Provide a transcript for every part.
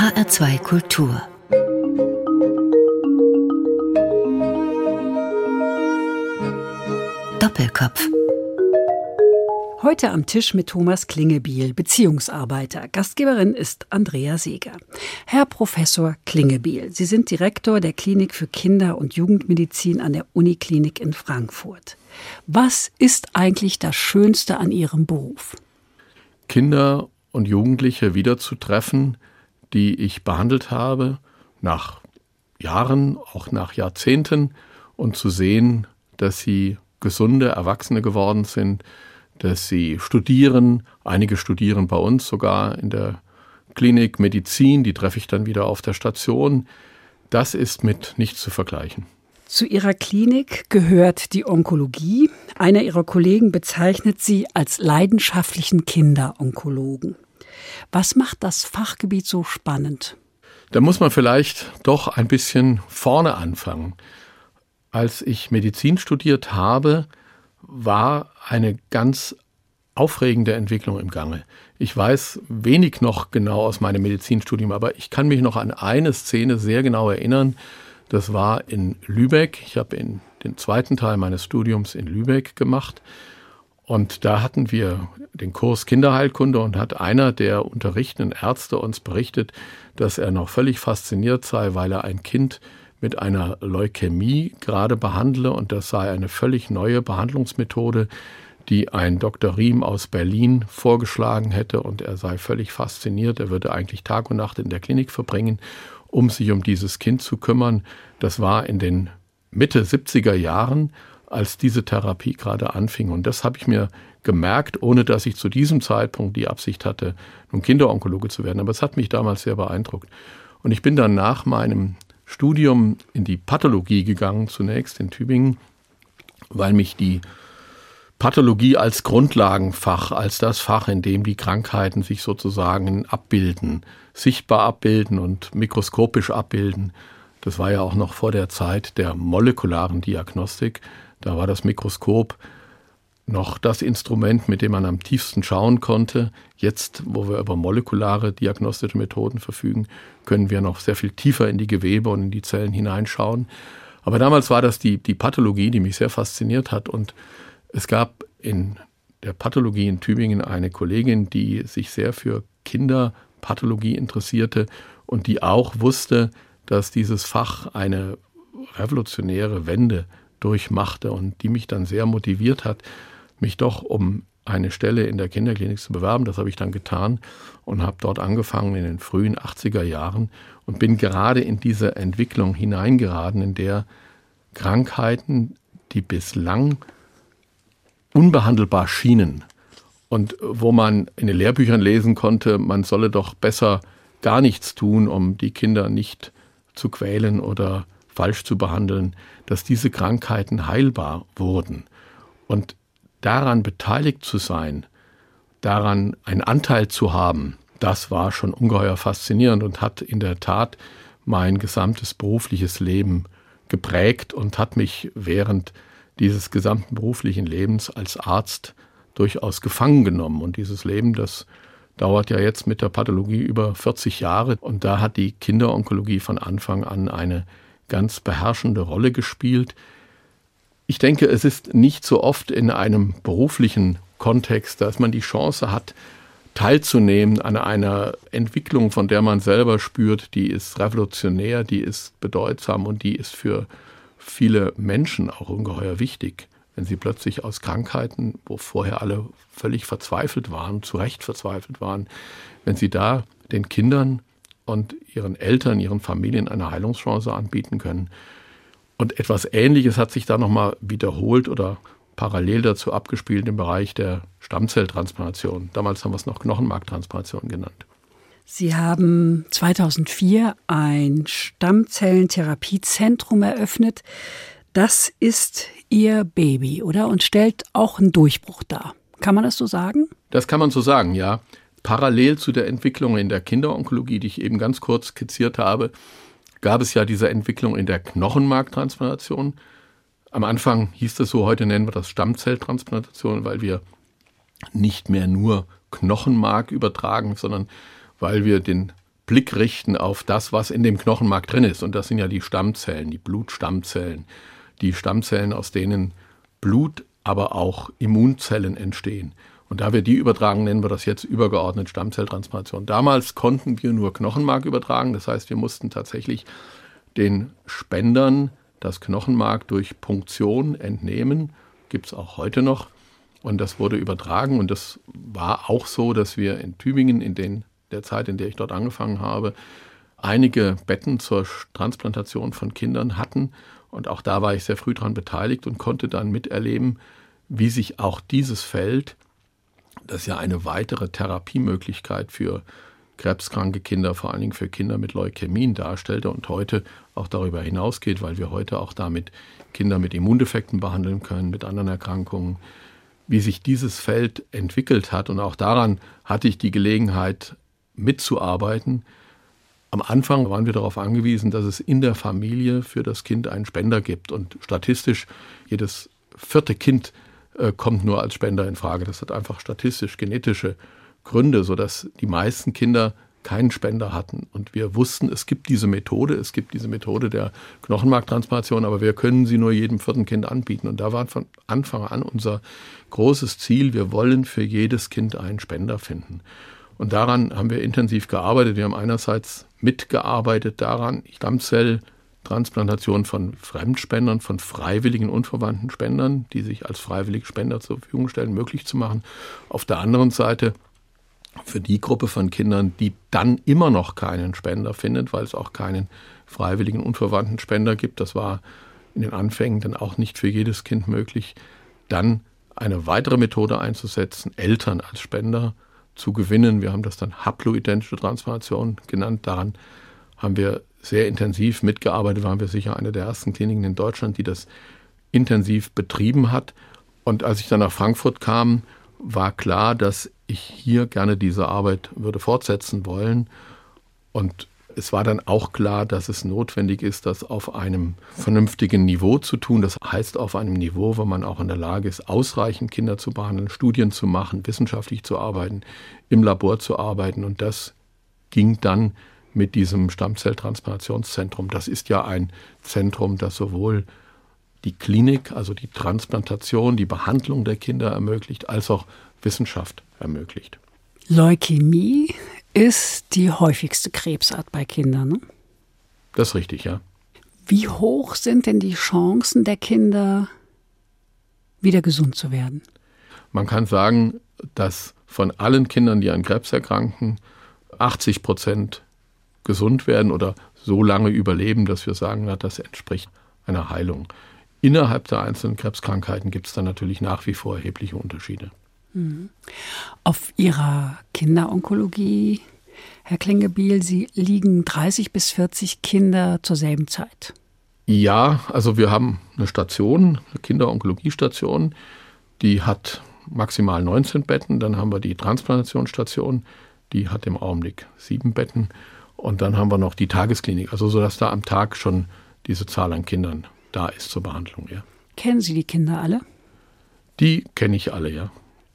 HR2 Kultur Doppelkopf Heute am Tisch mit Thomas Klingebiel, Beziehungsarbeiter. Gastgeberin ist Andrea Seeger. Herr Professor Klingebiel, Sie sind Direktor der Klinik für Kinder- und Jugendmedizin an der Uniklinik in Frankfurt. Was ist eigentlich das Schönste an Ihrem Beruf? Kinder und Jugendliche wiederzutreffen, die ich behandelt habe, nach Jahren, auch nach Jahrzehnten, und zu sehen, dass sie gesunde Erwachsene geworden sind, dass sie studieren. Einige studieren bei uns sogar in der Klinik Medizin, die treffe ich dann wieder auf der Station. Das ist mit nichts zu vergleichen. Zu Ihrer Klinik gehört die Onkologie. Einer Ihrer Kollegen bezeichnet Sie als leidenschaftlichen Kinderonkologen. Was macht das Fachgebiet so spannend? Da muss man vielleicht doch ein bisschen vorne anfangen. Als ich Medizin studiert habe, war eine ganz aufregende Entwicklung im Gange. Ich weiß wenig noch genau aus meinem Medizinstudium, aber ich kann mich noch an eine Szene sehr genau erinnern. Das war in Lübeck. Ich habe den zweiten Teil meines Studiums in Lübeck gemacht. Und da hatten wir den Kurs Kinderheilkunde und hat einer der unterrichtenden Ärzte uns berichtet, dass er noch völlig fasziniert sei, weil er ein Kind mit einer Leukämie gerade behandle und das sei eine völlig neue Behandlungsmethode, die ein Dr. Riem aus Berlin vorgeschlagen hätte und er sei völlig fasziniert. Er würde eigentlich Tag und Nacht in der Klinik verbringen, um sich um dieses Kind zu kümmern. Das war in den Mitte 70er Jahren, als diese Therapie gerade anfing. Und das habe ich mir gemerkt, ohne dass ich zu diesem Zeitpunkt die Absicht hatte, nun Kinderonkologe zu werden. Aber es hat mich damals sehr beeindruckt. Und ich bin dann nach meinem Studium in die Pathologie gegangen, zunächst in Tübingen, weil mich die Pathologie als Grundlagenfach, als das Fach, in dem die Krankheiten sich sozusagen abbilden, sichtbar abbilden und mikroskopisch abbilden. Das war ja auch noch vor der Zeit der molekularen Diagnostik. Da war das Mikroskop noch das Instrument, mit dem man am tiefsten schauen konnte. Jetzt, wo wir über molekulare diagnostische Methoden verfügen, können wir noch sehr viel tiefer in die Gewebe und in die Zellen hineinschauen. Aber damals war das die, die Pathologie, die mich sehr fasziniert hat. Und es gab in der Pathologie in Tübingen eine Kollegin, die sich sehr für Kinderpathologie interessierte und die auch wusste, dass dieses Fach eine revolutionäre Wende durchmachte und die mich dann sehr motiviert hat, mich doch um eine Stelle in der Kinderklinik zu bewerben. Das habe ich dann getan und habe dort angefangen in den frühen 80er Jahren und bin gerade in diese Entwicklung hineingeraten, in der Krankheiten, die bislang unbehandelbar schienen und wo man in den Lehrbüchern lesen konnte, man solle doch besser gar nichts tun, um die Kinder nicht zu quälen oder falsch zu behandeln, dass diese Krankheiten heilbar wurden. Und daran beteiligt zu sein, daran einen Anteil zu haben, das war schon ungeheuer faszinierend und hat in der Tat mein gesamtes berufliches Leben geprägt und hat mich während dieses gesamten beruflichen Lebens als Arzt durchaus gefangen genommen. Und dieses Leben, das dauert ja jetzt mit der Pathologie über 40 Jahre. Und da hat die Kinderonkologie von Anfang an eine ganz beherrschende Rolle gespielt. Ich denke, es ist nicht so oft in einem beruflichen Kontext, dass man die Chance hat, teilzunehmen an einer Entwicklung, von der man selber spürt, die ist revolutionär, die ist bedeutsam und die ist für viele Menschen auch ungeheuer wichtig. Wenn sie plötzlich aus Krankheiten, wo vorher alle völlig verzweifelt waren, zu Recht verzweifelt waren, wenn sie da den Kindern und ihren Eltern, ihren Familien eine Heilungschance anbieten können, und etwas Ähnliches hat sich da nochmal wiederholt oder parallel dazu abgespielt im Bereich der Stammzelltransplantation. Damals haben wir es noch Knochenmarktransplantation genannt. Sie haben 2004 ein Stammzellentherapiezentrum eröffnet. Das ist Ihr Baby, oder? Und stellt auch einen Durchbruch dar. Kann man das so sagen? Das kann man so sagen, ja. Parallel zu der Entwicklung in der Kinderonkologie, die ich eben ganz kurz skizziert habe, gab es ja diese Entwicklung in der Knochenmarktransplantation. Am Anfang hieß das so, heute nennen wir das Stammzelltransplantation, weil wir nicht mehr nur Knochenmark übertragen, sondern weil wir den Blick richten auf das, was in dem Knochenmark drin ist. Und das sind ja die Stammzellen, die Blutstammzellen, die Stammzellen, aus denen Blut, aber auch Immunzellen entstehen. Und da wir die übertragen, nennen wir das jetzt übergeordnet Stammzelltransplantation. Damals konnten wir nur Knochenmark übertragen. Das heißt, wir mussten tatsächlich den Spendern das Knochenmark durch Punktion entnehmen. Gibt es auch heute noch. Und das wurde übertragen. Und das war auch so, dass wir in Tübingen in den, der Zeit, in der ich dort angefangen habe, einige Betten zur Transplantation von Kindern hatten. Und auch da war ich sehr früh daran beteiligt und konnte dann miterleben, wie sich auch dieses Feld das ja eine weitere Therapiemöglichkeit für krebskranke Kinder, vor allen Dingen für Kinder mit Leukämien darstellte und heute auch darüber hinausgeht, weil wir heute auch damit Kinder mit Immundefekten behandeln können, mit anderen Erkrankungen, wie sich dieses Feld entwickelt hat. Und auch daran hatte ich die Gelegenheit mitzuarbeiten. Am Anfang waren wir darauf angewiesen, dass es in der Familie für das Kind einen Spender gibt. Und statistisch jedes vierte Kind äh, kommt nur als Spender in Frage. Das hat einfach statistisch genetische Gründe, sodass die meisten Kinder keinen Spender hatten. Und wir wussten, es gibt diese Methode, es gibt diese Methode der Knochenmarktransplantation, aber wir können sie nur jedem vierten Kind anbieten. Und da war von Anfang an unser großes Ziel, wir wollen für jedes Kind einen Spender finden. Und daran haben wir intensiv gearbeitet. Wir haben einerseits mitgearbeitet daran, Stammzell Transplantation von Fremdspendern, von freiwilligen unverwandten Spendern, die sich als freiwillige Spender zur Verfügung stellen, möglich zu machen. Auf der anderen Seite für die Gruppe von Kindern, die dann immer noch keinen Spender findet, weil es auch keinen freiwilligen unverwandten Spender gibt, das war in den Anfängen dann auch nicht für jedes Kind möglich, dann eine weitere Methode einzusetzen, Eltern als Spender zu gewinnen. Wir haben das dann haploidentische Transplantation genannt. Daran haben wir sehr intensiv mitgearbeitet, waren wir sicher eine der ersten Kliniken in Deutschland, die das intensiv betrieben hat. Und als ich dann nach Frankfurt kam, war klar, dass ich hier gerne diese Arbeit würde fortsetzen wollen. Und es war dann auch klar, dass es notwendig ist, das auf einem vernünftigen Niveau zu tun. Das heißt auf einem Niveau, wo man auch in der Lage ist, ausreichend Kinder zu behandeln, Studien zu machen, wissenschaftlich zu arbeiten, im Labor zu arbeiten. Und das ging dann mit diesem Stammzelltransplantationszentrum. Das ist ja ein Zentrum, das sowohl die Klinik, also die Transplantation, die Behandlung der Kinder ermöglicht, als auch Wissenschaft ermöglicht. Leukämie ist die häufigste Krebsart bei Kindern. Ne? Das ist richtig, ja. Wie hoch sind denn die Chancen der Kinder, wieder gesund zu werden? Man kann sagen, dass von allen Kindern, die an Krebs erkranken, 80 Prozent gesund werden oder so lange überleben, dass wir sagen, na, das entspricht einer Heilung. Innerhalb der einzelnen Krebskrankheiten gibt es dann natürlich nach wie vor erhebliche Unterschiede. Mhm. Auf Ihrer Kinderonkologie, Herr Klingebiel, Sie liegen 30 bis 40 Kinder zur selben Zeit. Ja, also wir haben eine Station, eine Kinderonkologiestation, die hat maximal 19 Betten. Dann haben wir die Transplantationsstation, die hat im Augenblick sieben Betten. Und dann haben wir noch die Tagesklinik, also so dass da am Tag schon diese Zahl an Kindern da ist zur Behandlung. Ja. Kennen Sie die Kinder alle? Die kenne ich alle, ja.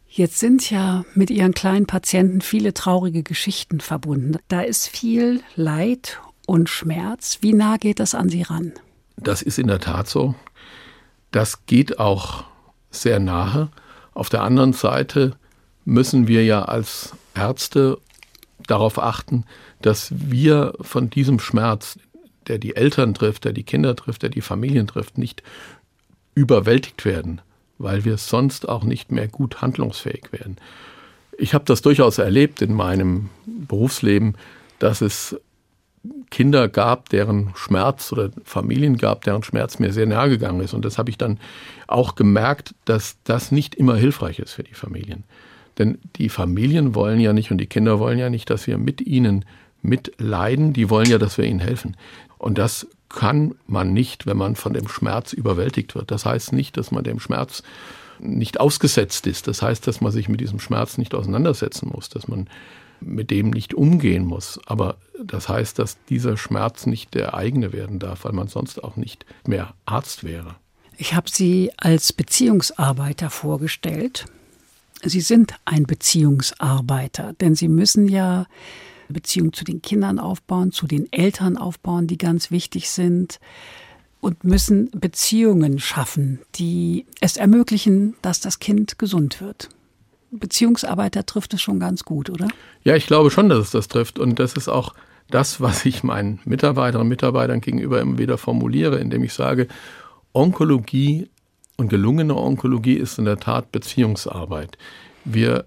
Jetzt sind ja mit Ihren kleinen Patienten viele traurige Geschichten verbunden. Da ist viel Leid und Schmerz. Wie nah geht das an Sie ran? Das ist in der Tat so. Das geht auch sehr nahe. Auf der anderen Seite müssen wir ja als Ärzte darauf achten, dass wir von diesem Schmerz, der die Eltern trifft, der die Kinder trifft, der die Familien trifft, nicht überwältigt werden, weil wir sonst auch nicht mehr gut handlungsfähig werden. Ich habe das durchaus erlebt in meinem Berufsleben, dass es Kinder gab, deren Schmerz oder Familien gab, deren Schmerz mir sehr nahe gegangen ist. Und das habe ich dann auch gemerkt, dass das nicht immer hilfreich ist für die Familien. Denn die Familien wollen ja nicht und die Kinder wollen ja nicht, dass wir mit ihnen mitleiden, die wollen ja, dass wir ihnen helfen. Und das kann man nicht, wenn man von dem Schmerz überwältigt wird. Das heißt nicht, dass man dem Schmerz nicht ausgesetzt ist. Das heißt, dass man sich mit diesem Schmerz nicht auseinandersetzen muss, dass man mit dem nicht umgehen muss. Aber das heißt, dass dieser Schmerz nicht der eigene werden darf, weil man sonst auch nicht mehr Arzt wäre. Ich habe Sie als Beziehungsarbeiter vorgestellt. Sie sind ein Beziehungsarbeiter, denn Sie müssen ja Beziehung zu den Kindern aufbauen, zu den Eltern aufbauen, die ganz wichtig sind und müssen Beziehungen schaffen, die es ermöglichen, dass das Kind gesund wird. Beziehungsarbeiter trifft es schon ganz gut, oder? Ja, ich glaube schon, dass es das trifft. Und das ist auch das, was ich meinen Mitarbeiterinnen und Mitarbeitern gegenüber immer wieder formuliere, indem ich sage, Onkologie und gelungene Onkologie ist in der Tat Beziehungsarbeit. Wir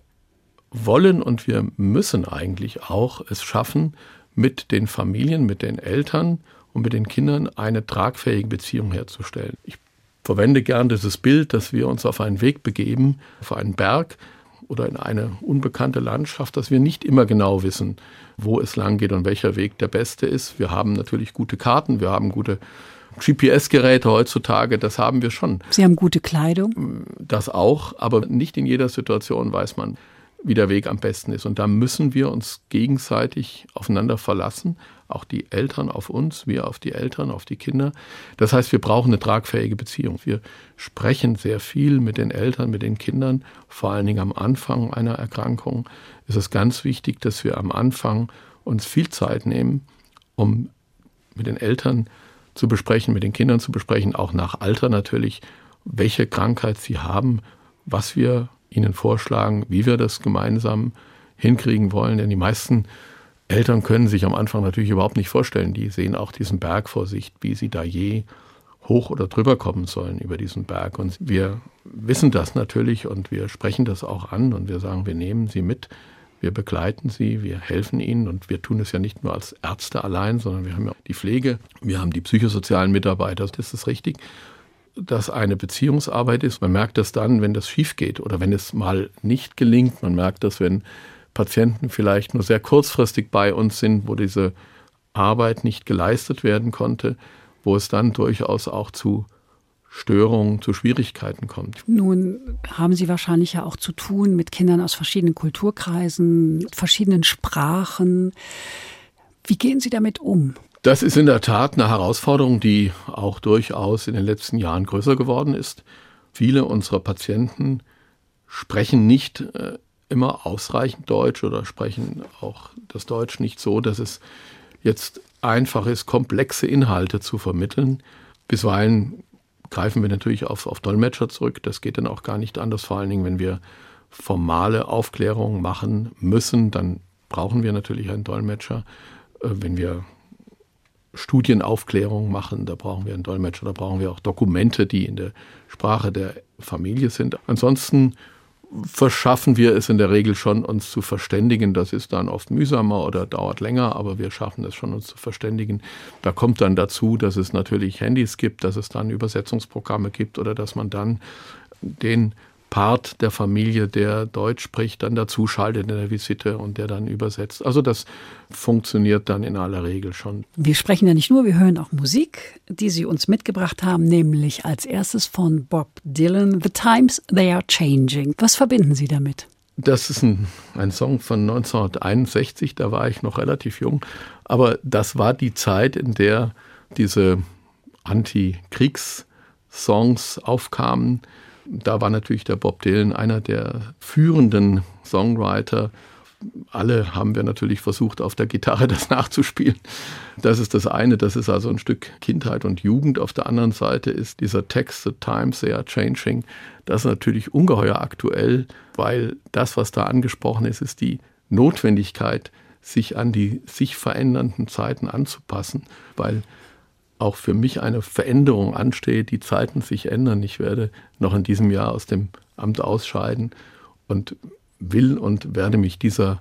wollen und wir müssen eigentlich auch es schaffen, mit den Familien, mit den Eltern und mit den Kindern eine tragfähige Beziehung herzustellen. Ich verwende gern dieses Bild, dass wir uns auf einen Weg begeben, auf einen Berg oder in eine unbekannte Landschaft, dass wir nicht immer genau wissen, wo es lang geht und welcher Weg der beste ist. Wir haben natürlich gute Karten, wir haben gute GPS-Geräte heutzutage, das haben wir schon. Sie haben gute Kleidung? Das auch, aber nicht in jeder Situation weiß man, wie der Weg am besten ist. Und da müssen wir uns gegenseitig aufeinander verlassen, auch die Eltern auf uns, wir auf die Eltern, auf die Kinder. Das heißt, wir brauchen eine tragfähige Beziehung. Wir sprechen sehr viel mit den Eltern, mit den Kindern, vor allen Dingen am Anfang einer Erkrankung ist es ganz wichtig, dass wir am Anfang uns viel Zeit nehmen, um mit den Eltern zu besprechen, mit den Kindern zu besprechen, auch nach Alter natürlich, welche Krankheit sie haben, was wir ihnen vorschlagen, wie wir das gemeinsam hinkriegen wollen. Denn die meisten Eltern können sich am Anfang natürlich überhaupt nicht vorstellen. Die sehen auch diesen Berg vor sich, wie sie da je hoch oder drüber kommen sollen über diesen Berg. Und wir wissen das natürlich und wir sprechen das auch an und wir sagen, wir nehmen sie mit, wir begleiten sie, wir helfen ihnen und wir tun es ja nicht nur als Ärzte allein, sondern wir haben ja die Pflege, wir haben die psychosozialen Mitarbeiter. Das ist richtig das eine Beziehungsarbeit ist. Man merkt das dann, wenn das schief geht oder wenn es mal nicht gelingt. Man merkt das, wenn Patienten vielleicht nur sehr kurzfristig bei uns sind, wo diese Arbeit nicht geleistet werden konnte, wo es dann durchaus auch zu Störungen, zu Schwierigkeiten kommt. Nun haben Sie wahrscheinlich ja auch zu tun mit Kindern aus verschiedenen Kulturkreisen, verschiedenen Sprachen. Wie gehen Sie damit um? Das ist in der Tat eine Herausforderung, die auch durchaus in den letzten Jahren größer geworden ist. Viele unserer Patienten sprechen nicht äh, immer ausreichend Deutsch oder sprechen auch das Deutsch nicht so, dass es jetzt einfach ist, komplexe Inhalte zu vermitteln. Bisweilen greifen wir natürlich auf, auf Dolmetscher zurück. Das geht dann auch gar nicht anders. Vor allen Dingen, wenn wir formale Aufklärungen machen müssen, dann brauchen wir natürlich einen Dolmetscher. Äh, wenn wir Studienaufklärung machen, da brauchen wir einen Dolmetscher, da brauchen wir auch Dokumente, die in der Sprache der Familie sind. Ansonsten verschaffen wir es in der Regel schon, uns zu verständigen. Das ist dann oft mühsamer oder dauert länger, aber wir schaffen es schon, uns zu verständigen. Da kommt dann dazu, dass es natürlich Handys gibt, dass es dann Übersetzungsprogramme gibt oder dass man dann den Part der Familie, der Deutsch spricht, dann dazuschaltet in der Visite und der dann übersetzt. Also das funktioniert dann in aller Regel schon. Wir sprechen ja nicht nur, wir hören auch Musik, die Sie uns mitgebracht haben, nämlich als erstes von Bob Dylan, The Times They Are Changing. Was verbinden Sie damit? Das ist ein, ein Song von 1961, da war ich noch relativ jung, aber das war die Zeit, in der diese Anti-Kriegs-Songs aufkamen da war natürlich der Bob Dylan einer der führenden Songwriter. Alle haben wir natürlich versucht, auf der Gitarre das nachzuspielen. Das ist das eine, das ist also ein Stück Kindheit und Jugend. Auf der anderen Seite ist dieser Text, The Times They Are Changing, das ist natürlich ungeheuer aktuell, weil das, was da angesprochen ist, ist die Notwendigkeit, sich an die sich verändernden Zeiten anzupassen, weil auch für mich eine Veränderung ansteht, die Zeiten sich ändern. Ich werde noch in diesem Jahr aus dem Amt ausscheiden und will und werde mich dieser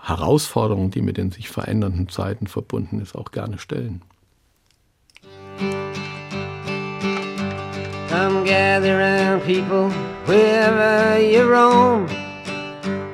Herausforderung, die mit den sich verändernden Zeiten verbunden ist, auch gerne stellen. Come gather round people wherever you roam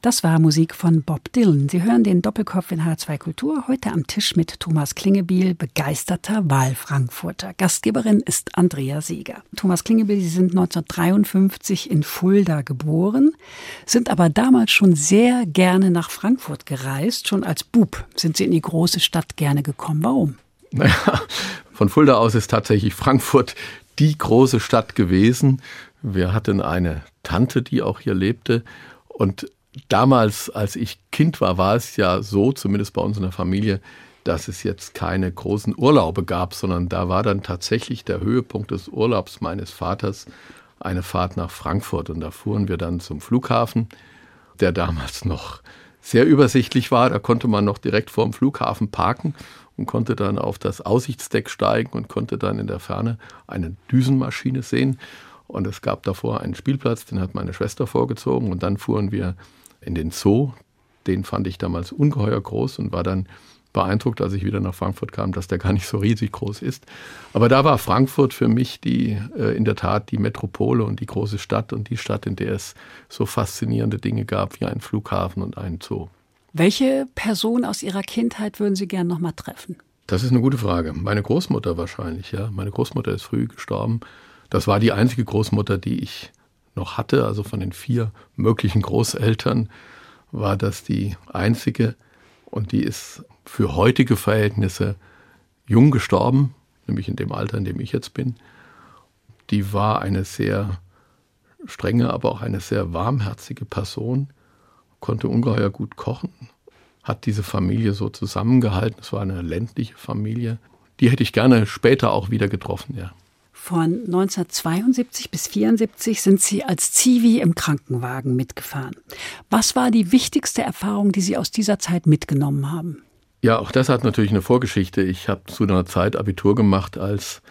Das war Musik von Bob Dylan. Sie hören den Doppelkopf in H2 Kultur heute am Tisch mit Thomas Klingebiel, begeisterter Wahlfrankfurter. Gastgeberin ist Andrea Seeger. Thomas Klingebiel, Sie sind 1953 in Fulda geboren, sind aber damals schon sehr gerne nach Frankfurt gereist. Schon als Bub sind Sie in die große Stadt gerne gekommen. Warum? Naja, von Fulda aus ist tatsächlich Frankfurt die große Stadt gewesen. Wir hatten eine Tante, die auch hier lebte. Und damals, als ich Kind war, war es ja so, zumindest bei uns in der Familie, dass es jetzt keine großen Urlaube gab, sondern da war dann tatsächlich der Höhepunkt des Urlaubs meines Vaters eine Fahrt nach Frankfurt. Und da fuhren wir dann zum Flughafen, der damals noch sehr übersichtlich war. Da konnte man noch direkt vor dem Flughafen parken und konnte dann auf das Aussichtsdeck steigen und konnte dann in der Ferne eine Düsenmaschine sehen. Und es gab davor einen Spielplatz, den hat meine Schwester vorgezogen. Und dann fuhren wir in den Zoo. Den fand ich damals ungeheuer groß und war dann beeindruckt, als ich wieder nach Frankfurt kam, dass der gar nicht so riesig groß ist. Aber da war Frankfurt für mich die äh, in der Tat die Metropole und die große Stadt und die Stadt, in der es so faszinierende Dinge gab wie einen Flughafen und einen Zoo. Welche Person aus Ihrer Kindheit würden Sie gerne noch mal treffen? Das ist eine gute Frage. Meine Großmutter wahrscheinlich, ja. Meine Großmutter ist früh gestorben. Das war die einzige Großmutter, die ich noch hatte, also von den vier möglichen Großeltern, war das die einzige und die ist für heutige Verhältnisse jung gestorben, nämlich in dem Alter, in dem ich jetzt bin. Die war eine sehr strenge, aber auch eine sehr warmherzige Person, konnte ungeheuer gut kochen, hat diese Familie so zusammengehalten. Es war eine ländliche Familie. Die hätte ich gerne später auch wieder getroffen, ja. Von 1972 bis 1974 sind Sie als Zivi im Krankenwagen mitgefahren. Was war die wichtigste Erfahrung, die Sie aus dieser Zeit mitgenommen haben? Ja, auch das hat natürlich eine Vorgeschichte. Ich habe zu einer Zeit Abitur gemacht, als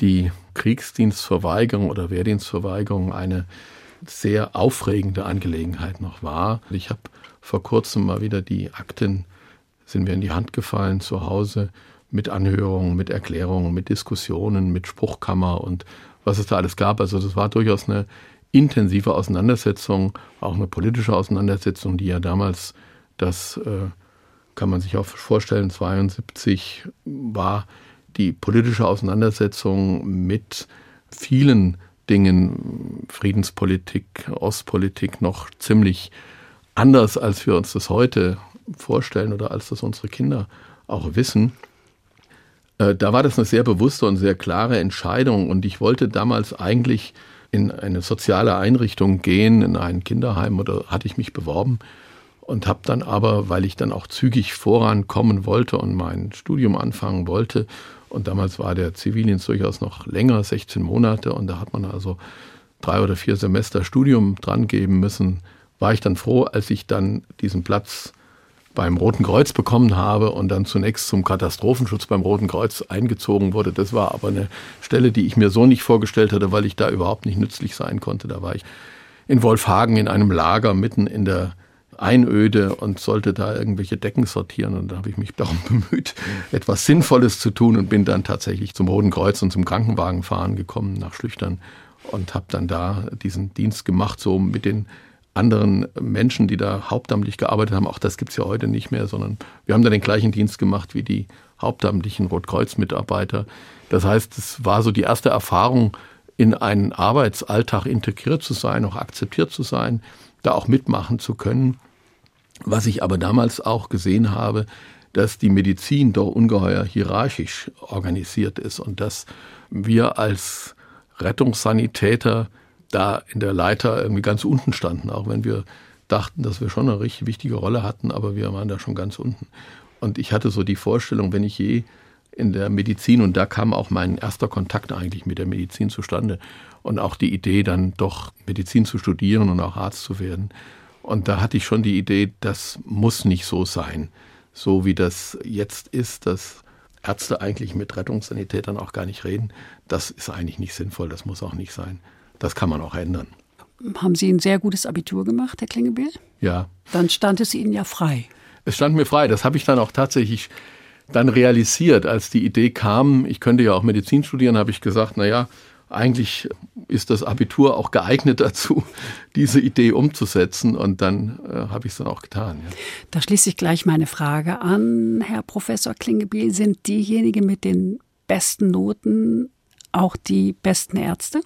die Kriegsdienstverweigerung oder Wehrdienstverweigerung eine sehr aufregende Angelegenheit noch war. Ich habe vor kurzem mal wieder die Akten, sind mir in die Hand gefallen zu Hause mit Anhörungen, mit Erklärungen, mit Diskussionen, mit Spruchkammer und was es da alles gab. Also das war durchaus eine intensive Auseinandersetzung, auch eine politische Auseinandersetzung, die ja damals, das äh, kann man sich auch vorstellen, 72 war die politische Auseinandersetzung mit vielen Dingen, Friedenspolitik, Ostpolitik noch ziemlich anders, als wir uns das heute vorstellen oder als das unsere Kinder auch wissen. Äh, da war das eine sehr bewusste und sehr klare Entscheidung. Und ich wollte damals eigentlich in eine soziale Einrichtung gehen, in ein Kinderheim oder hatte ich mich beworben und habe dann aber, weil ich dann auch zügig vorankommen wollte und mein Studium anfangen wollte, und damals war der Zivildienst durchaus noch länger, 16 Monate, und da hat man also drei oder vier Semester Studium dran geben müssen, war ich dann froh, als ich dann diesen Platz beim Roten Kreuz bekommen habe und dann zunächst zum Katastrophenschutz beim Roten Kreuz eingezogen wurde. Das war aber eine Stelle, die ich mir so nicht vorgestellt hatte, weil ich da überhaupt nicht nützlich sein konnte. Da war ich in Wolfhagen in einem Lager mitten in der Einöde und sollte da irgendwelche Decken sortieren. Und da habe ich mich darum bemüht, etwas Sinnvolles zu tun und bin dann tatsächlich zum Roten Kreuz und zum Krankenwagenfahren gekommen nach Schlüchtern und habe dann da diesen Dienst gemacht, so mit den anderen Menschen, die da hauptamtlich gearbeitet haben. Auch das gibt es ja heute nicht mehr, sondern wir haben da den gleichen Dienst gemacht wie die hauptamtlichen Rotkreuz-Mitarbeiter. Das heißt, es war so die erste Erfahrung, in einen Arbeitsalltag integriert zu sein, auch akzeptiert zu sein, da auch mitmachen zu können. Was ich aber damals auch gesehen habe, dass die Medizin doch ungeheuer hierarchisch organisiert ist und dass wir als Rettungssanitäter da in der Leiter irgendwie ganz unten standen, auch wenn wir dachten, dass wir schon eine richtig wichtige Rolle hatten, aber wir waren da schon ganz unten. Und ich hatte so die Vorstellung, wenn ich je in der Medizin, und da kam auch mein erster Kontakt eigentlich mit der Medizin zustande und auch die Idee, dann doch Medizin zu studieren und auch Arzt zu werden. Und da hatte ich schon die Idee, das muss nicht so sein, so wie das jetzt ist, dass Ärzte eigentlich mit Rettungssanitätern auch gar nicht reden. Das ist eigentlich nicht sinnvoll, das muss auch nicht sein. Das kann man auch ändern. Haben Sie ein sehr gutes Abitur gemacht, Herr Klingebill? Ja. Dann stand es Ihnen ja frei. Es stand mir frei. Das habe ich dann auch tatsächlich dann realisiert, als die Idee kam, ich könnte ja auch Medizin studieren, habe ich gesagt, na ja, eigentlich ist das Abitur auch geeignet dazu, diese Idee umzusetzen. Und dann äh, habe ich es dann auch getan. Ja. Da schließe ich gleich meine Frage an, Herr Professor Klingebiel. Sind diejenigen mit den besten Noten auch die besten Ärzte?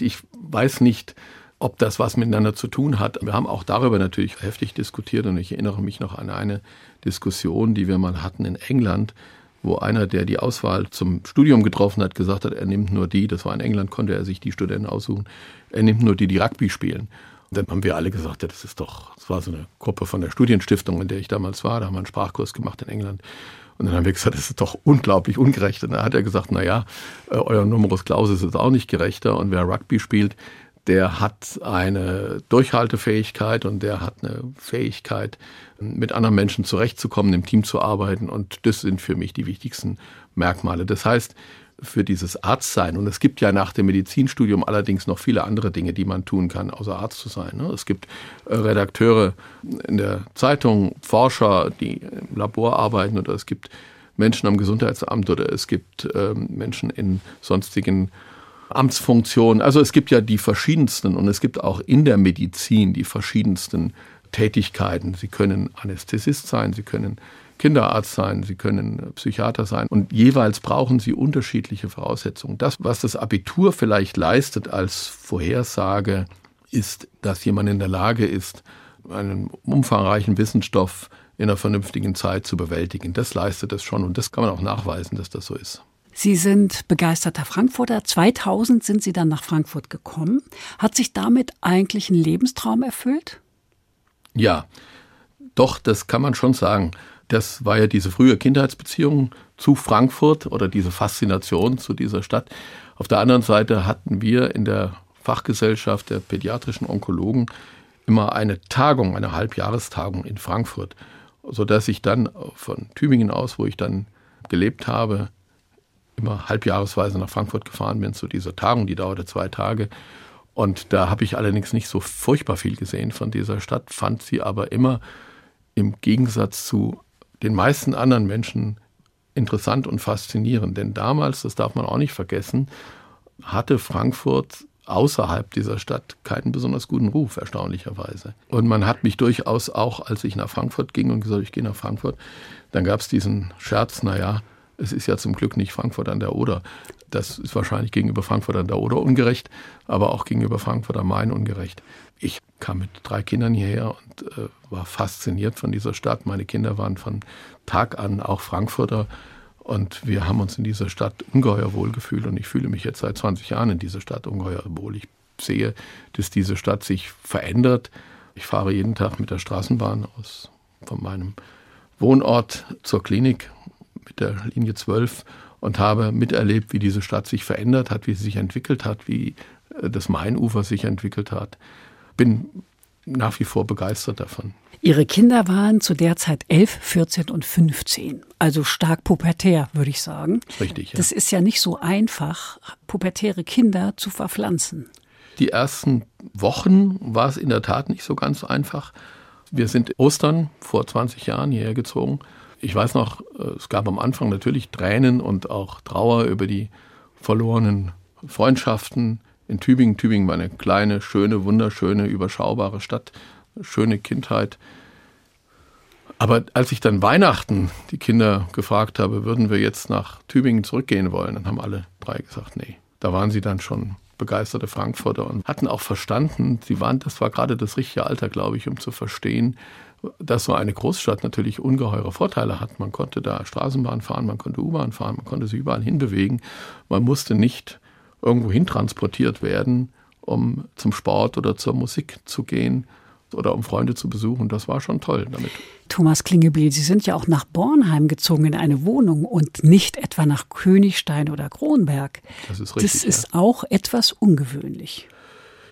Ich weiß nicht, ob das was miteinander zu tun hat. Wir haben auch darüber natürlich heftig diskutiert und ich erinnere mich noch an eine Diskussion, die wir mal hatten in England, wo einer, der die Auswahl zum Studium getroffen hat, gesagt hat, er nimmt nur die, das war in England, konnte er sich die Studenten aussuchen, er nimmt nur die, die Rugby spielen. Und dann haben wir alle gesagt, ja, das ist doch, das war so eine Gruppe von der Studienstiftung, in der ich damals war, da haben wir einen Sprachkurs gemacht in England. Und dann haben wir gesagt, das ist doch unglaublich ungerecht. Und dann hat er gesagt, na ja, äh, euer Numerus Clausus ist auch nicht gerechter. Und wer Rugby spielt, der hat eine Durchhaltefähigkeit und der hat eine Fähigkeit, mit anderen Menschen zurechtzukommen, im Team zu arbeiten. Und das sind für mich die wichtigsten Merkmale. Das heißt, für dieses Arztsein. Und es gibt ja nach dem Medizinstudium allerdings noch viele andere Dinge, die man tun kann, außer Arzt zu sein. Ne? Es gibt äh, Redakteure in der Zeitung, Forscher, die im Labor arbeiten oder es gibt Menschen am Gesundheitsamt oder es gibt ähm, Menschen in sonstigen Amtsfunktionen. Also es gibt ja die verschiedensten und es gibt auch in der Medizin die verschiedensten Tätigkeiten. Sie können Anästhesist sein, Sie können Kinderarzt sein, Sie können Psychiater sein und jeweils brauchen Sie unterschiedliche Voraussetzungen. Das, was das Abitur vielleicht leistet als Vorhersage, ist, dass jemand in der Lage ist, einen umfangreichen Wissensstoff in einer vernünftigen Zeit zu bewältigen. Das leistet es schon und das kann man auch nachweisen, dass das so ist. Sie sind begeisterter Frankfurter. 2000 sind Sie dann nach Frankfurt gekommen. Hat sich damit eigentlich ein Lebenstraum erfüllt? Ja, doch, das kann man schon sagen. Das war ja diese frühe Kindheitsbeziehung zu Frankfurt oder diese Faszination zu dieser Stadt. Auf der anderen Seite hatten wir in der Fachgesellschaft der pädiatrischen Onkologen immer eine Tagung, eine Halbjahrestagung in Frankfurt, sodass ich dann von Tübingen aus, wo ich dann gelebt habe, immer halbjahresweise nach Frankfurt gefahren bin zu dieser Tagung, die dauerte zwei Tage. Und da habe ich allerdings nicht so furchtbar viel gesehen von dieser Stadt, fand sie aber immer im Gegensatz zu den meisten anderen Menschen interessant und faszinierend. Denn damals, das darf man auch nicht vergessen, hatte Frankfurt außerhalb dieser Stadt keinen besonders guten Ruf, erstaunlicherweise. Und man hat mich durchaus auch, als ich nach Frankfurt ging und gesagt, ich gehe nach Frankfurt, dann gab es diesen Scherz, naja, es ist ja zum Glück nicht Frankfurt an der Oder. Das ist wahrscheinlich gegenüber Frankfurt an der Oder ungerecht, aber auch gegenüber Frankfurt am Main ungerecht. Ich kam mit drei Kindern hierher und äh, war fasziniert von dieser Stadt. Meine Kinder waren von Tag an auch Frankfurter und wir haben uns in dieser Stadt ungeheuer wohl gefühlt und ich fühle mich jetzt seit 20 Jahren in dieser Stadt ungeheuer wohl. Ich sehe, dass diese Stadt sich verändert. Ich fahre jeden Tag mit der Straßenbahn aus von meinem Wohnort zur Klinik mit der Linie 12 und habe miterlebt, wie diese Stadt sich verändert hat, wie sie sich entwickelt hat, wie äh, das Mainufer sich entwickelt hat. Bin nach wie vor begeistert davon. Ihre Kinder waren zu der Zeit 11, 14 und 15, also stark pubertär, würde ich sagen. Richtig. Ja. Das ist ja nicht so einfach, pubertäre Kinder zu verpflanzen. Die ersten Wochen war es in der Tat nicht so ganz einfach. Wir sind Ostern vor 20 Jahren hierher gezogen ich weiß noch, äh, es gab am Anfang natürlich Tränen und auch Trauer über die verlorenen Freundschaften in Tübingen. Tübingen war eine kleine, schöne, wunderschöne, überschaubare Stadt, schöne Kindheit. Aber als ich dann Weihnachten die Kinder gefragt habe, würden wir jetzt nach Tübingen zurückgehen wollen, dann haben alle drei gesagt, nee. Da waren sie dann schon begeisterte Frankfurter und hatten auch verstanden, sie waren, das war gerade das richtige Alter, glaube ich, um zu verstehen, dass so eine Großstadt natürlich ungeheure Vorteile hat. Man konnte da Straßenbahn fahren, man konnte U-Bahn fahren, man konnte sich überall hinbewegen. Man musste nicht irgendwo hin transportiert werden, um zum Sport oder zur Musik zu gehen oder um Freunde zu besuchen. Das war schon toll damit. Thomas Klingebiel, Sie sind ja auch nach Bornheim gezogen in eine Wohnung und nicht etwa nach Königstein oder Kronberg. Das ist richtig. Das ist ja. auch etwas ungewöhnlich.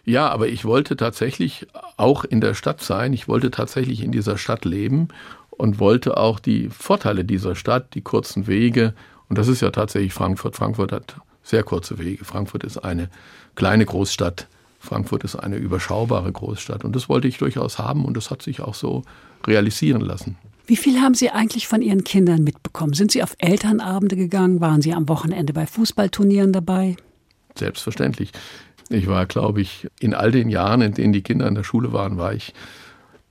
Ja, aber ich wollte tatsächlich auch in der Stadt sein. Ich wollte tatsächlich in dieser Stadt leben und wollte auch die Vorteile dieser Stadt, die kurzen Wege, und das ist ja tatsächlich Frankfurt. Frankfurt hat sehr kurze Wege. Frankfurt ist eine kleine Großstadt. Frankfurt ist eine überschaubare Großstadt. Und das wollte ich durchaus haben und das hat sich auch so realisieren lassen. Wie viel haben Sie eigentlich von Ihren Kindern mitbekommen? Sind Sie auf Elternabende gegangen? Waren Sie am Wochenende bei Fußballturnieren dabei? Selbstverständlich. Ich war, glaube ich, in all den Jahren, in denen die Kinder in der Schule waren, war ich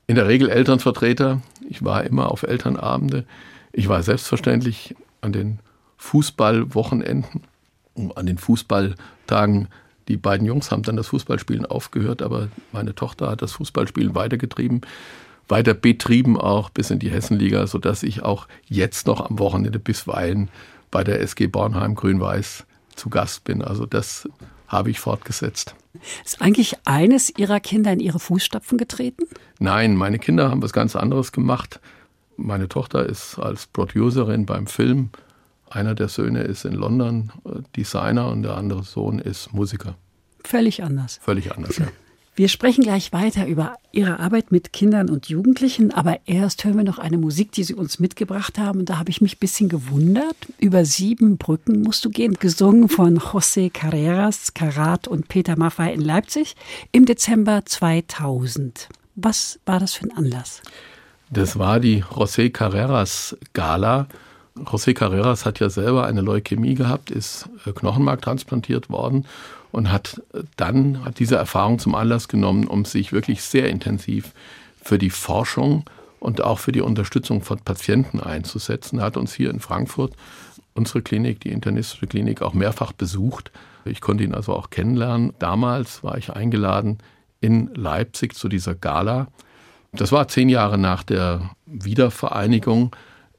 in der Regel Elternvertreter. Ich war immer auf Elternabende. Ich war selbstverständlich an den Fußballwochenenden, an den Fußballtagen. Die beiden Jungs haben dann das Fußballspielen aufgehört, aber meine Tochter hat das Fußballspielen weitergetrieben, weiter betrieben auch bis in die Hessenliga, sodass ich auch jetzt noch am Wochenende bisweilen bei der SG Bornheim Grün-Weiß zu Gast bin. Also das habe ich fortgesetzt. Ist eigentlich eines Ihrer Kinder in Ihre Fußstapfen getreten? Nein, meine Kinder haben was ganz anderes gemacht. Meine Tochter ist als Producerin beim Film. Einer der Söhne ist in London Designer und der andere Sohn ist Musiker. Völlig anders. Völlig anders, ja. Wir sprechen gleich weiter über Ihre Arbeit mit Kindern und Jugendlichen, aber erst hören wir noch eine Musik, die Sie uns mitgebracht haben. Und da habe ich mich ein bisschen gewundert. Über sieben Brücken musst du gehen, gesungen von José Carreras, Karat und Peter Maffay in Leipzig im Dezember 2000. Was war das für ein Anlass? Das war die José Carreras Gala. José Carreras hat ja selber eine Leukämie gehabt, ist äh, Knochenmark transplantiert worden und hat dann hat diese Erfahrung zum Anlass genommen, um sich wirklich sehr intensiv für die Forschung und auch für die Unterstützung von Patienten einzusetzen. Er hat uns hier in Frankfurt unsere Klinik, die internistische Klinik, auch mehrfach besucht. Ich konnte ihn also auch kennenlernen. Damals war ich eingeladen in Leipzig zu dieser Gala. Das war zehn Jahre nach der Wiedervereinigung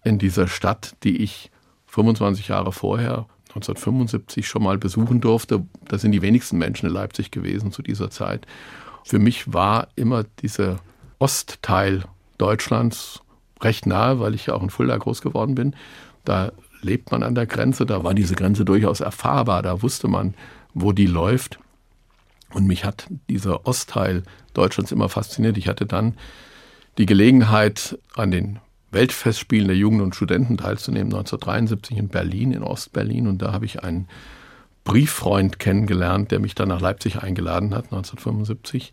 in dieser Stadt, die ich 25 Jahre vorher 1975 schon mal besuchen durfte. Da sind die wenigsten Menschen in Leipzig gewesen zu dieser Zeit. Für mich war immer dieser Ostteil Deutschlands recht nahe, weil ich ja auch in Fulda groß geworden bin. Da lebt man an der Grenze, da war diese Grenze durchaus erfahrbar, da wusste man, wo die läuft. Und mich hat dieser Ostteil Deutschlands immer fasziniert. Ich hatte dann die Gelegenheit, an den Weltfestspielen der Jugend und Studenten teilzunehmen, 1973 in Berlin, in Ostberlin. Und da habe ich einen Brieffreund kennengelernt, der mich dann nach Leipzig eingeladen hat, 1975.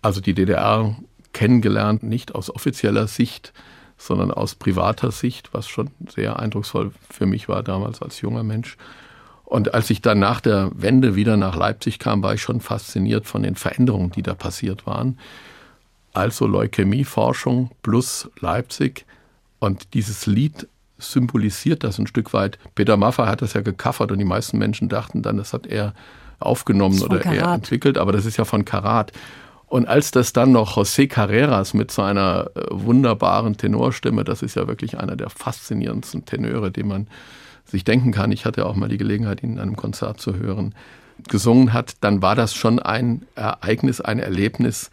Also die DDR kennengelernt, nicht aus offizieller Sicht, sondern aus privater Sicht, was schon sehr eindrucksvoll für mich war damals als junger Mensch. Und als ich dann nach der Wende wieder nach Leipzig kam, war ich schon fasziniert von den Veränderungen, die da passiert waren. Also Leukämieforschung plus Leipzig. Und dieses Lied symbolisiert das ein Stück weit. Peter Maffay hat das ja gecovert und die meisten Menschen dachten dann, das hat er aufgenommen oder Karat. er entwickelt, aber das ist ja von Karat. Und als das dann noch José Carreras mit seiner äh, wunderbaren Tenorstimme, das ist ja wirklich einer der faszinierendsten Tenöre, den man sich denken kann, ich hatte auch mal die Gelegenheit, ihn in einem Konzert zu hören, gesungen hat, dann war das schon ein Ereignis, ein Erlebnis,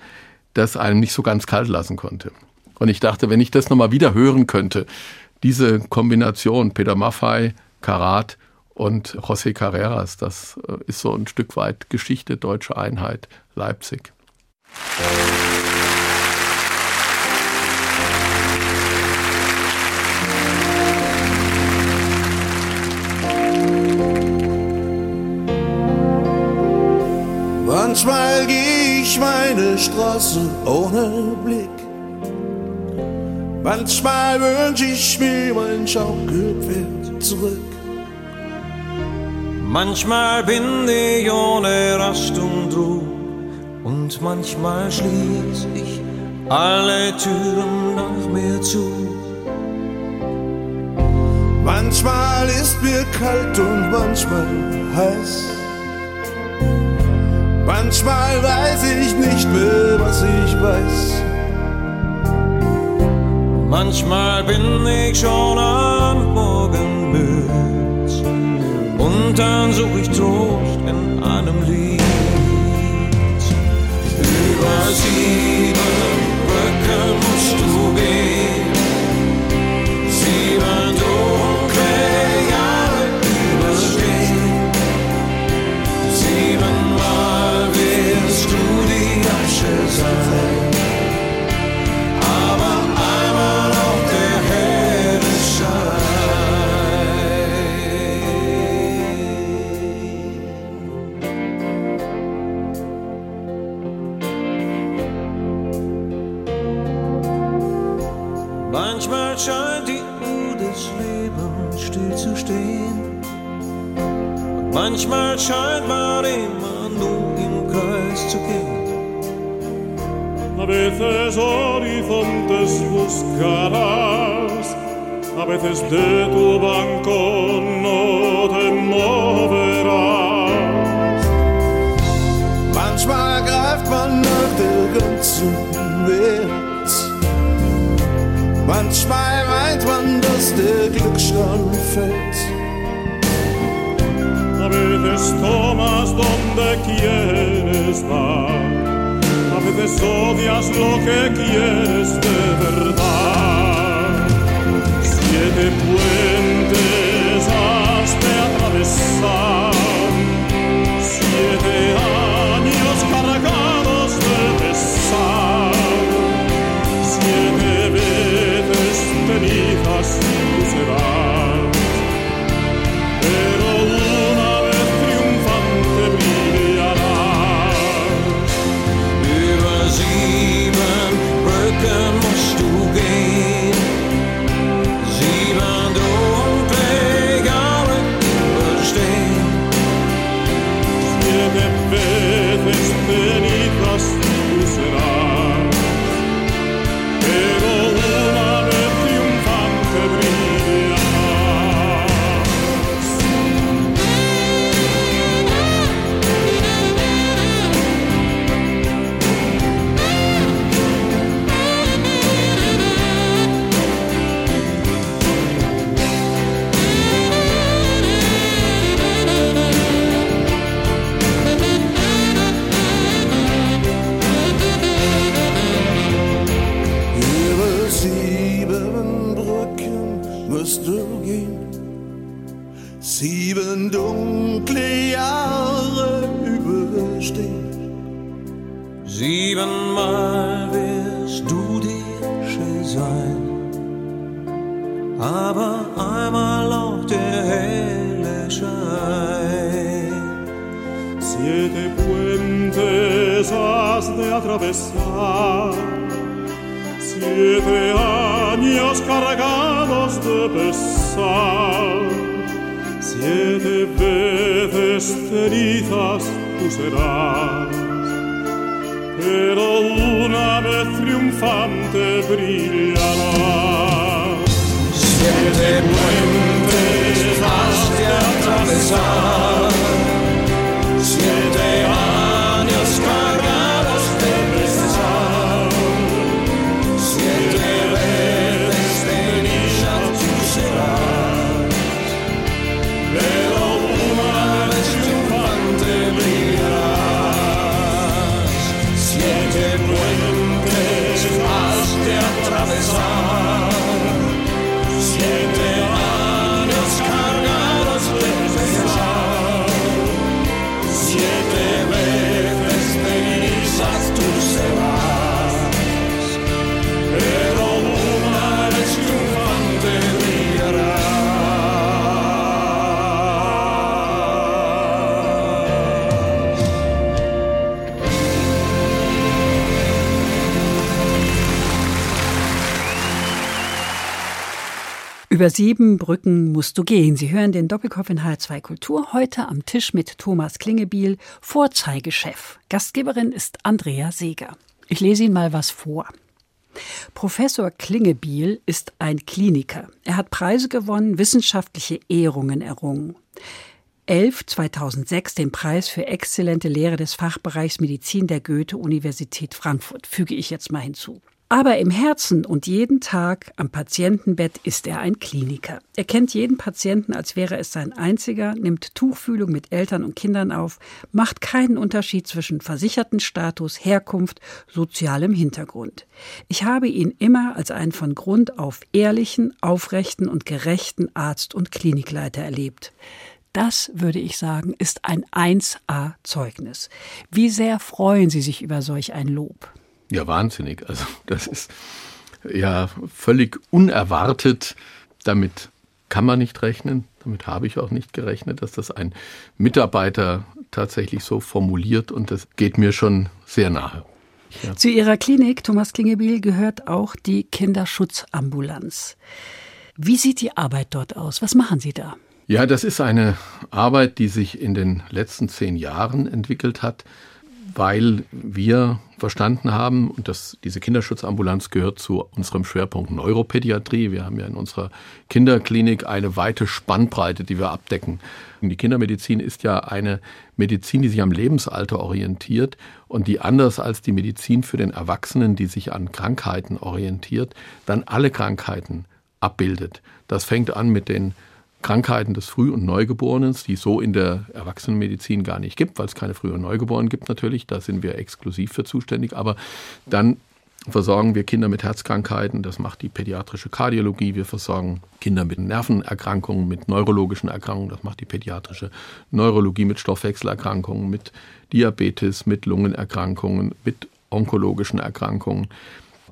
das einem nicht so ganz kalt lassen konnte. Und ich dachte, wenn ich das nochmal wieder hören könnte, diese Kombination Peter Maffay, Karat und José Carreras, das äh, ist so ein Stück weit Geschichte, deutsche Einheit, Leipzig. Meine Straße ohne Blick. Manchmal wünsch ich mir mein Schaukelpferd zurück. Manchmal bin ich ohne Rast und Ruhe und manchmal schließ ich alle Türen nach mir zu. Manchmal ist mir kalt und manchmal heiß. Manchmal weiß ich nicht mehr, was ich weiß. Manchmal bin ich schon am Morgen müde und dann such ich Trost in einem Lied. Über sieben Brücken musst du gehen, manchmal scheint man immer veces horizontes buscarás, a veces de tu banco no te moverás. Manchmal greift man nach der ganzen Welt Manchmal meint man, dass der Glücksstern fällt. A veces tomas donde quieres dar, veces odias lo que quieres de verdad. Siete puentes Musst du gehen, sieben dunkle Jahre überstehen. Siebenmal wirst du die Asche sein, aber einmal auch der helle Schein. Siete puentes has de atravesar, siete años cargados de pesar, Siete veces cenizas tú serás, pero una vez triunfante brillarás. Siete puentes has de atravesar, Siete Über sieben Brücken musst du gehen. Sie hören den Doppelkopf in H2 Kultur. Heute am Tisch mit Thomas Klingebiel, Vorzeigechef. Gastgeberin ist Andrea Seeger. Ich lese Ihnen mal was vor. Professor Klingebiel ist ein Kliniker. Er hat Preise gewonnen, wissenschaftliche Ehrungen errungen. 11 2006 den Preis für exzellente Lehre des Fachbereichs Medizin der Goethe-Universität Frankfurt, füge ich jetzt mal hinzu. Aber im Herzen und jeden Tag am Patientenbett ist er ein Kliniker. Er kennt jeden Patienten, als wäre es sein einziger, nimmt Tuchfühlung mit Eltern und Kindern auf, macht keinen Unterschied zwischen versicherten Status, Herkunft, sozialem Hintergrund. Ich habe ihn immer als einen von Grund auf ehrlichen, aufrechten und gerechten Arzt und Klinikleiter erlebt. Das, würde ich sagen, ist ein 1A-Zeugnis. Wie sehr freuen Sie sich über solch ein Lob? Ja, wahnsinnig. Also das ist ja völlig unerwartet. Damit kann man nicht rechnen. Damit habe ich auch nicht gerechnet, dass das ein Mitarbeiter tatsächlich so formuliert und das geht mir schon sehr nahe. Ja. Zu Ihrer Klinik, Thomas Klingebiel, gehört auch die Kinderschutzambulanz. Wie sieht die Arbeit dort aus? Was machen Sie da? Ja, das ist eine Arbeit, die sich in den letzten zehn Jahren entwickelt hat, weil wir verstanden haben, und das, diese Kinderschutzambulanz gehört zu unserem Schwerpunkt Neuropädiatrie. Wir haben ja in unserer Kinderklinik eine weite Spannbreite, die wir abdecken. Die Kindermedizin ist ja eine Medizin, die sich am Lebensalter orientiert und die anders als die Medizin für den Erwachsenen, die sich an Krankheiten orientiert, dann alle Krankheiten abbildet. Das fängt an mit den Krankheiten des Früh- und Neugeborenen, die es so in der Erwachsenenmedizin gar nicht gibt, weil es keine Früh- und Neugeborenen gibt natürlich, da sind wir exklusiv für zuständig, aber dann versorgen wir Kinder mit Herzkrankheiten, das macht die pädiatrische Kardiologie, wir versorgen Kinder mit Nervenerkrankungen, mit neurologischen Erkrankungen, das macht die pädiatrische Neurologie mit Stoffwechselerkrankungen, mit Diabetes, mit Lungenerkrankungen, mit onkologischen Erkrankungen.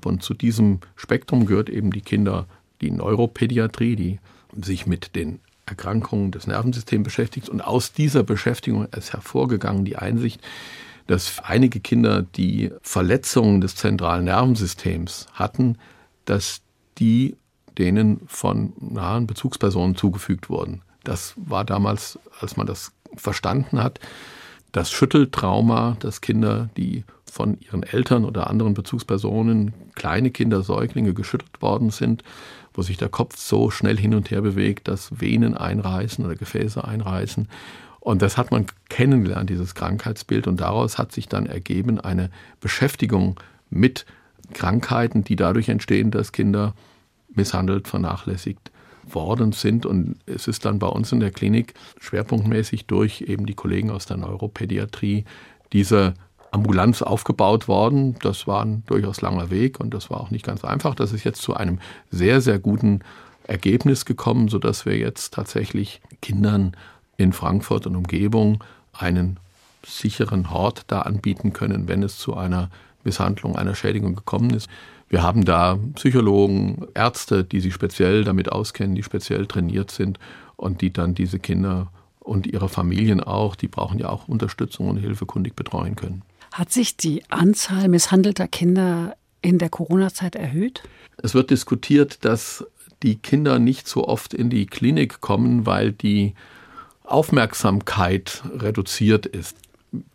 Und zu diesem Spektrum gehört eben die Kinder, die Neuropädiatrie, die sich mit den Erkrankungen des Nervensystems beschäftigt. Und aus dieser Beschäftigung ist hervorgegangen die Einsicht, dass einige Kinder, die Verletzungen des zentralen Nervensystems hatten, dass die denen von nahen Bezugspersonen zugefügt wurden. Das war damals, als man das verstanden hat, das Schütteltrauma, dass Kinder, die von ihren Eltern oder anderen Bezugspersonen, kleine Kinder, Säuglinge geschüttelt worden sind, wo sich der Kopf so schnell hin und her bewegt, dass Venen einreißen oder Gefäße einreißen. Und das hat man kennengelernt, dieses Krankheitsbild. Und daraus hat sich dann ergeben eine Beschäftigung mit Krankheiten, die dadurch entstehen, dass Kinder misshandelt, vernachlässigt worden sind. Und es ist dann bei uns in der Klinik schwerpunktmäßig durch eben die Kollegen aus der Neuropädiatrie diese Ambulanz aufgebaut worden. Das war ein durchaus langer Weg und das war auch nicht ganz einfach. Das ist jetzt zu einem sehr, sehr guten Ergebnis gekommen, sodass wir jetzt tatsächlich Kindern in Frankfurt und Umgebung einen sicheren Hort da anbieten können, wenn es zu einer Misshandlung, einer Schädigung gekommen ist. Wir haben da Psychologen, Ärzte, die sich speziell damit auskennen, die speziell trainiert sind und die dann diese Kinder und ihre Familien auch, die brauchen ja auch Unterstützung und Hilfe kundig betreuen können. Hat sich die Anzahl misshandelter Kinder in der Corona-Zeit erhöht? Es wird diskutiert, dass die Kinder nicht so oft in die Klinik kommen, weil die Aufmerksamkeit reduziert ist.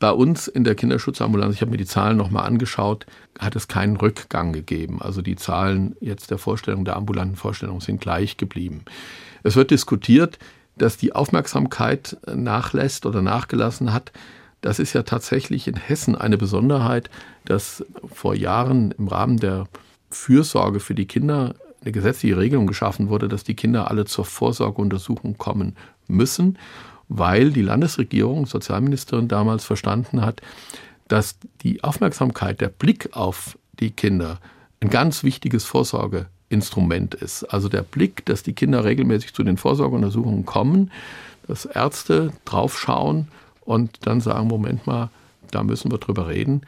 Bei uns in der Kinderschutzambulanz, ich habe mir die Zahlen nochmal angeschaut, hat es keinen Rückgang gegeben. Also die Zahlen jetzt der Vorstellung, der ambulanten Vorstellung sind gleich geblieben. Es wird diskutiert, dass die Aufmerksamkeit nachlässt oder nachgelassen hat. Das ist ja tatsächlich in Hessen eine Besonderheit, dass vor Jahren im Rahmen der Fürsorge für die Kinder eine gesetzliche Regelung geschaffen wurde, dass die Kinder alle zur Vorsorgeuntersuchung kommen müssen, weil die Landesregierung, Sozialministerin damals verstanden hat, dass die Aufmerksamkeit, der Blick auf die Kinder ein ganz wichtiges Vorsorgeinstrument ist. Also der Blick, dass die Kinder regelmäßig zu den Vorsorgeuntersuchungen kommen, dass Ärzte draufschauen und dann sagen, Moment mal, da müssen wir drüber reden.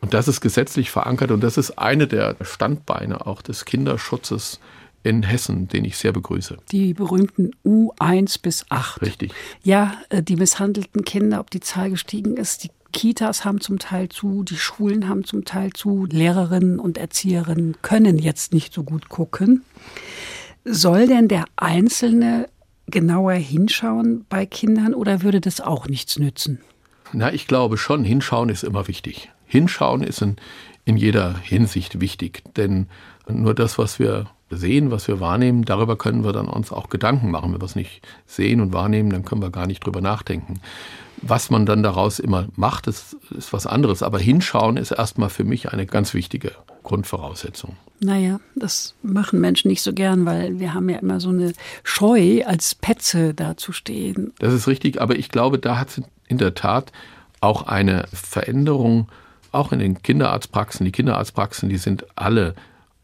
Und das ist gesetzlich verankert und das ist eine der Standbeine auch des Kinderschutzes in Hessen, den ich sehr begrüße. Die berühmten U1 bis 8. Richtig. Ja, äh, die misshandelten Kinder, ob die Zahl gestiegen ist, die Kitas haben zum Teil zu, die Schulen haben zum Teil zu, Lehrerinnen und Erzieherinnen können jetzt nicht so gut gucken. Soll denn der Einzelne genauer hinschauen bei Kindern oder würde das auch nichts nützen? Na, ich glaube schon, hinschauen ist immer wichtig. Hinschauen ist in, in jeder Hinsicht wichtig, denn nur das, was wir sehen, was wir wahrnehmen, darüber können wir dann uns auch Gedanken machen. Wenn wir es nicht sehen und wahrnehmen, dann können wir gar nicht drüber nachdenken. Was man dann daraus immer macht, ist, ist was anderes. Aber hinschauen ist erstmal für mich eine ganz wichtige Grundvoraussetzung. Naja, das machen Menschen nicht so gern, weil wir haben ja immer so eine Scheu, als Petze dazustehen. Das ist richtig, aber ich glaube, da hat es in der Tat auch eine Veränderung, auch in den Kinderarztpraxen. Die Kinderarztpraxen, die sind alle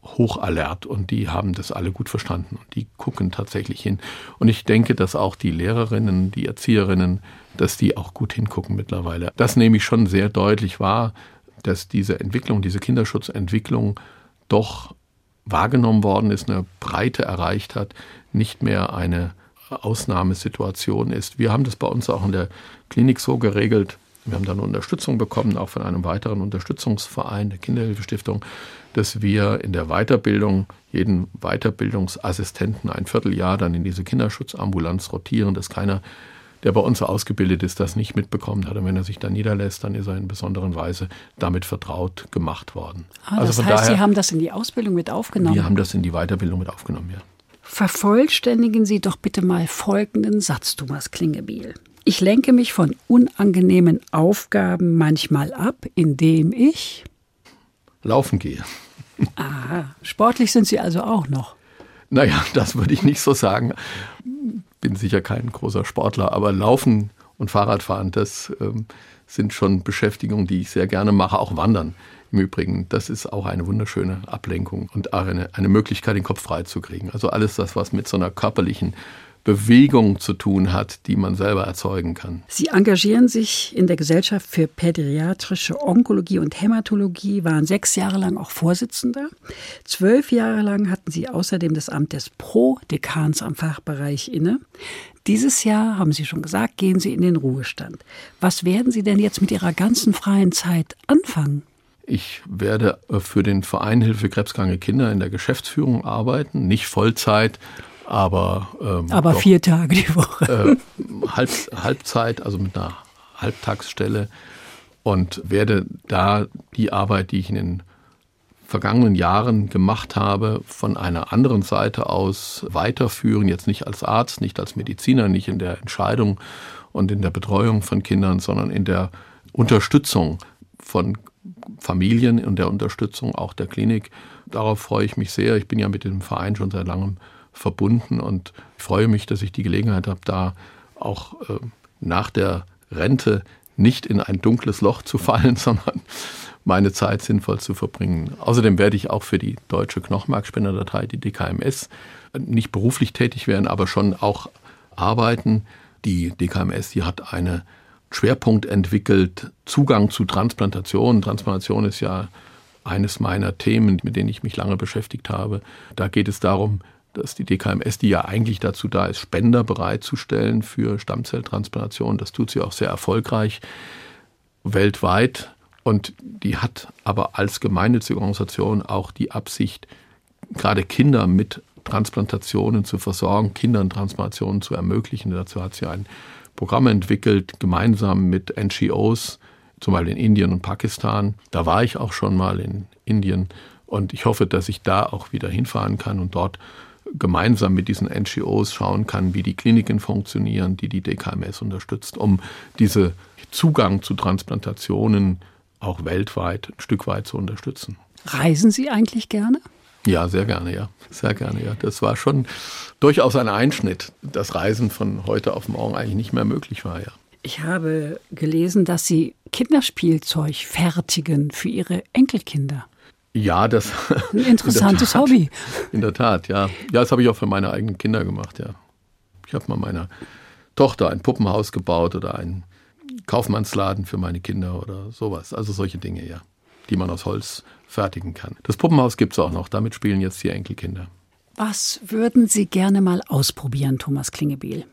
hochalert und die haben das alle gut verstanden und die gucken tatsächlich hin. Und ich denke, dass auch die Lehrerinnen, die Erzieherinnen, dass die auch gut hingucken mittlerweile. Das nehme ich schon sehr deutlich wahr, dass diese Entwicklung, diese Kinderschutzentwicklung doch wahrgenommen worden ist, eine Breite erreicht hat, nicht mehr eine Ausnahmesituation ist. Wir haben das bei uns auch in der Klinik so geregelt. Wir haben dann Unterstützung bekommen, auch von einem weiteren Unterstützungsverein, der Kinderhilfestiftung, dass wir in der Weiterbildung jeden Weiterbildungsassistenten ein Vierteljahr dann in diese Kinderschutzambulanz rotieren, dass keiner, der bei uns ausgebildet ist, das nicht mitbekommen hat. Und wenn er sich da niederlässt, dann ist er in besonderer Weise damit vertraut gemacht worden. Ah, also das heißt, daher, Sie haben das in die Ausbildung mit aufgenommen? Wir haben das in die Weiterbildung mit aufgenommen, ja. Vervollständigen Sie doch bitte mal folgenden Satz, Thomas Klingebiel. Ich lenke mich von unangenehmen Aufgaben manchmal ab, indem ich laufen gehe. Aha, sportlich sind Sie also auch noch. Naja, das würde ich nicht so sagen. Bin sicher kein großer Sportler, aber Laufen und Fahrradfahren, das ähm, sind schon Beschäftigungen, die ich sehr gerne mache, auch Wandern. Im Übrigen, das ist auch eine wunderschöne Ablenkung und eine, eine Möglichkeit, den Kopf frei zu kriegen. Also alles das, was mit so einer körperlichen Bewegung zu tun hat, die man selber erzeugen kann. Sie engagieren sich in der Gesellschaft für pädiatrische Onkologie und Hämatologie, waren sechs Jahre lang auch Vorsitzender. Zwölf Jahre lang hatten Sie außerdem das Amt des Pro-Dekans am Fachbereich inne. Dieses Jahr, haben Sie schon gesagt, gehen Sie in den Ruhestand. Was werden Sie denn jetzt mit Ihrer ganzen freien Zeit anfangen? Ich werde für den Verein Hilfe krebskranke Kinder in der Geschäftsführung arbeiten, nicht Vollzeit, aber ähm, aber doch, vier Tage die Woche. Äh, Halb, Halbzeit, also mit einer Halbtagsstelle und werde da die Arbeit, die ich in den vergangenen Jahren gemacht habe, von einer anderen Seite aus weiterführen, jetzt nicht als Arzt, nicht als Mediziner, nicht in der Entscheidung und in der Betreuung von Kindern, sondern in der Unterstützung von Familien und der Unterstützung auch der Klinik. Darauf freue ich mich sehr. Ich bin ja mit dem Verein schon seit langem verbunden und ich freue mich, dass ich die Gelegenheit habe, da auch äh, nach der Rente nicht in ein dunkles Loch zu fallen, sondern meine Zeit sinnvoll zu verbringen. Außerdem werde ich auch für die deutsche Knochenmarkspenderdatei, die DKMS, nicht beruflich tätig werden, aber schon auch arbeiten. Die DKMS, die hat einen Schwerpunkt entwickelt, Zugang zu Transplantation. Transplantation ist ja eines meiner Themen, mit denen ich mich lange beschäftigt habe. Da geht es darum, dass die DKMS, die ja eigentlich dazu da ist, Spender bereitzustellen für Stammzelltransplantation, das tut sie auch sehr erfolgreich weltweit. Und die hat aber als gemeinnützige Organisation auch die Absicht, gerade Kinder mit Transplantationen zu versorgen, Kindern Transplantationen zu ermöglichen. Dazu hat sie ein Programme entwickelt, gemeinsam mit NGOs, zum Beispiel in Indien und Pakistan. Da war ich auch schon mal in Indien und ich hoffe, dass ich da auch wieder hinfahren kann und dort gemeinsam mit diesen NGOs schauen kann, wie die Kliniken funktionieren, die die DKMS unterstützt, um diese Zugang zu Transplantationen auch weltweit ein Stück weit zu unterstützen. Reisen Sie eigentlich gerne? Ja, sehr gerne, ja. Sehr gerne, ja. Das war schon durchaus ein Einschnitt, dass Reisen von heute auf morgen eigentlich nicht mehr möglich war, ja. Ich habe gelesen, dass Sie Kinderspielzeug fertigen für Ihre Enkelkinder. Ja, das ein interessantes in Hobby. In der Tat, ja. Ja, das habe ich auch für meine eigenen Kinder gemacht, ja. Ich habe mal meiner Tochter ein Puppenhaus gebaut oder einen Kaufmannsladen für meine Kinder oder sowas. Also solche Dinge, ja, die man aus Holz fertigen kann. Das Puppenhaus gibt es auch noch. Damit spielen jetzt die Enkelkinder. Was würden Sie gerne mal ausprobieren, Thomas Klingebiel?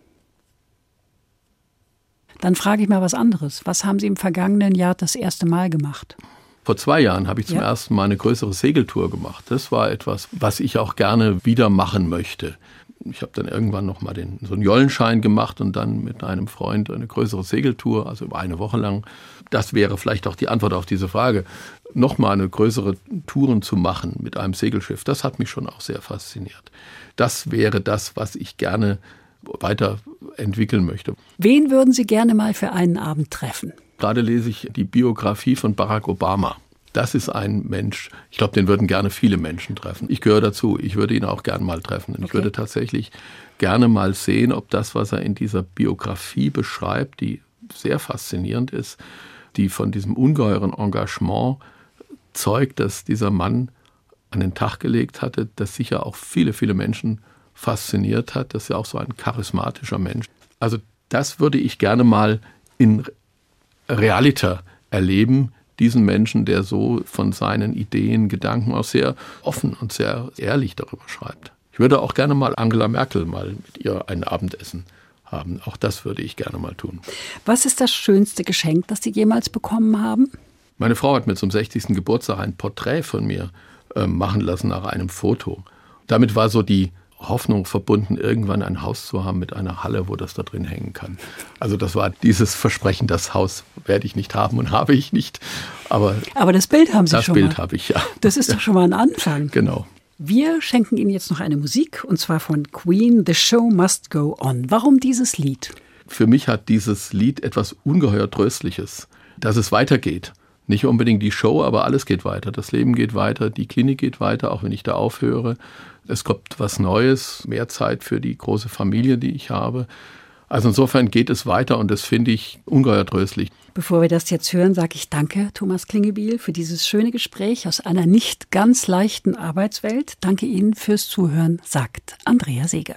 Dann frage ich mal was anderes. Was haben Sie im vergangenen Jahr das erste Mal gemacht? Vor zwei Jahren habe ich zum Ja. ersten Mal eine größere Segeltour gemacht. Das war etwas, was ich auch gerne wieder machen möchte. Ich habe dann irgendwann noch mal den, so einen Jollenschein gemacht und dann mit einem Freund eine größere Segeltour, also über eine Woche lang. Das wäre vielleicht auch die Antwort auf diese Frage. Noch mal eine größere Touren zu machen mit einem Segelschiff, das hat mich schon auch sehr fasziniert. Das wäre das, was ich gerne weiterentwickeln möchte. Wen würden Sie gerne mal für einen Abend treffen? Gerade lese ich die Biografie von Barack Obama. Das ist ein Mensch, ich glaube, den würden gerne viele Menschen treffen. Ich gehöre dazu, ich würde ihn auch gerne mal treffen. Und Ich Okay. würde tatsächlich gerne mal sehen, ob das, was er in dieser Biografie beschreibt, die sehr faszinierend ist, die von diesem ungeheuren Engagement zeugt, dass dieser Mann an den Tag gelegt hatte, das sicher auch viele, viele Menschen fasziniert hat. Das ist ja auch so ein charismatischer Mensch. Also das würde ich gerne mal in Realiter erleben, diesen Menschen, der so von seinen Ideen, Gedanken auch sehr offen und sehr ehrlich darüber schreibt. Ich würde auch gerne mal Angela Merkel mal mit ihr ein Abendessen haben. Auch das würde ich gerne mal tun. Was ist das schönste Geschenk, das Sie jemals bekommen haben? Meine Frau hat mir zum 60. Geburtstag ein Porträt von mir äh, machen lassen nach einem Foto. Damit war so die Hoffnung verbunden, irgendwann ein Haus zu haben mit einer Halle, wo das da drin hängen kann. Also das war dieses Versprechen, das Haus werde ich nicht haben und habe ich nicht. Aber Aber das Bild haben Sie das schon Bild mal. habe ich ja. Das ist doch schon mal ein Anfang. Genau. Wir schenken Ihnen jetzt noch eine Musik, und zwar von Queen, The Show Must Go On. Warum dieses Lied? Für mich hat dieses Lied etwas ungeheuer Tröstliches, dass es weitergeht. Nicht unbedingt die Show, aber alles geht weiter. Das Leben geht weiter, die Klinik geht weiter, auch wenn ich da aufhöre. Es kommt was Neues, mehr Zeit für die große Familie, die ich habe. Also insofern geht es weiter und das finde ich ungeheuer tröstlich. Bevor wir das jetzt hören, sage ich danke, Thomas Klingebiel, für dieses schöne Gespräch aus einer nicht ganz leichten Arbeitswelt. Danke Ihnen fürs Zuhören, sagt Andrea Seeger.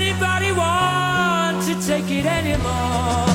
Anybody want to take it anymore?